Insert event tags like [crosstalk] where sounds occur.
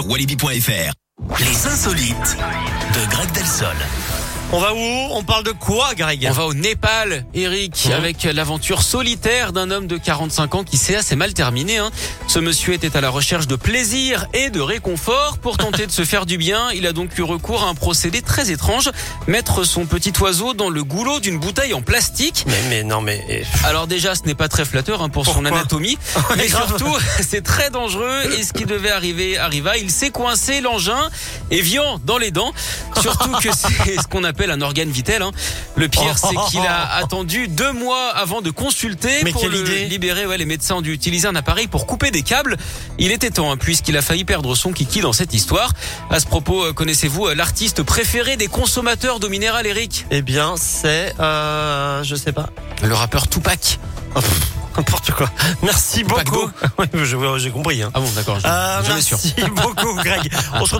walibi.fr. Les insolites de Greg Delsol. On va où? On parle de quoi, Greg On va au Népal, Eric, Mmh. avec l'aventure solitaire d'un homme de 45 ans qui s'est assez mal terminé. Hein. Ce monsieur était à la recherche de plaisir et de réconfort. Pour tenter de se faire du bien, il a donc eu recours à un procédé très étrange. Mettre son petit oiseau dans le goulot d'une bouteille en plastique. mais, mais non, mais... eh, Alors déjà, ce n'est pas très flatteur hein, pour son anatomie, [laughs] mais surtout, [laughs] c'est très dangereux. Et ce qui devait arriver arriva. Il s'est coincé l'engin et viand dans les dents. Surtout que c'est ce qu'on appelle un organe vital. hein. Le pire, c'est [laughs] qu'il a attendu deux mois avant de consulter Mais pour le idée. libérer. Ouais, les médecins ont dû utiliser un appareil pour couper des câbles. Il était temps, hein, puisqu'il a failli perdre son kiki dans cette histoire. À ce propos, euh, connaissez-vous euh, l'artiste préféré des consommateurs d'eau minérale, Eric? Eh bien, c'est... Euh, je sais pas. Le rappeur Tupac. Oh, pff, N'importe quoi. Merci beaucoup. [laughs] Oui, je- j'ai compris. Hein. Ah bon, d'accord. je- Euh, merci [laughs] beaucoup, Greg. On se retrouve